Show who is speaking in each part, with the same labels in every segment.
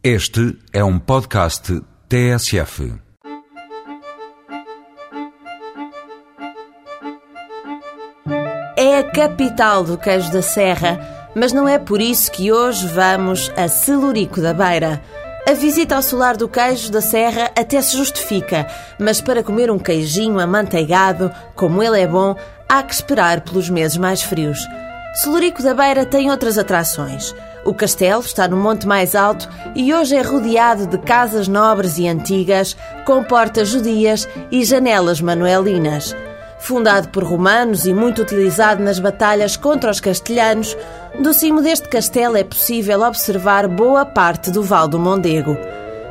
Speaker 1: Este é um podcast TSF.
Speaker 2: É a capital do queijo da Serra, mas não é por isso que hoje vamos a Celurico da Beira. A visita ao solar do queijo da Serra até se justifica, mas para comer um queijinho amanteigado, como ele é bom, há que esperar pelos meses mais frios. Celurico da Beira tem outras atrações. O castelo está no monte mais alto e hoje é rodeado de casas nobres e antigas, com portas judias e janelas manuelinas. Fundado por romanos e muito utilizado nas batalhas contra os castelhanos, do cimo deste castelo é possível observar boa parte do Val do Mondego.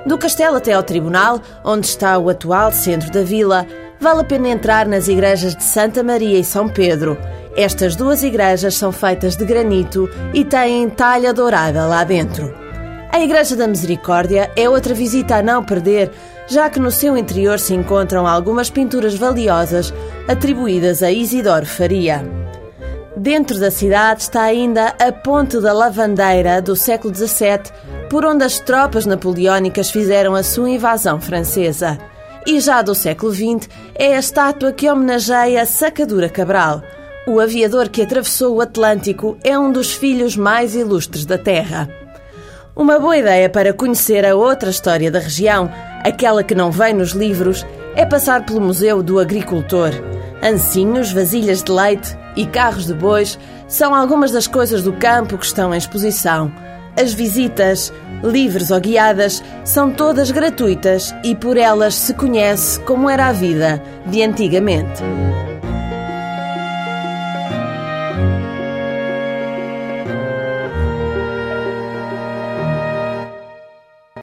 Speaker 2: Do castelo até ao tribunal, onde está o atual centro da vila, vale a pena entrar nas igrejas de Santa Maria e São Pedro. Estas duas igrejas são feitas de granito e têm talha dourada lá dentro. A Igreja da Misericórdia é outra visita a não perder, já que no seu interior se encontram algumas pinturas valiosas atribuídas a Isidoro Faria. Dentro da cidade está ainda a Ponte da Lavandeira do século XVII, por onde as tropas napoleónicas fizeram a sua invasão francesa. E já do século XX é a estátua que homenageia Sacadura Cabral. O aviador que atravessou o Atlântico é um dos filhos mais ilustres da Terra. Uma boa ideia para conhecer a outra história da região, aquela que não vem nos livros, é passar pelo Museu do Agricultor. Ancinhos, vasilhas de leite e carros de bois são algumas das coisas do campo que estão em exposição. As visitas, livres ou guiadas, são todas gratuitas e por elas se conhece como era a vida de antigamente.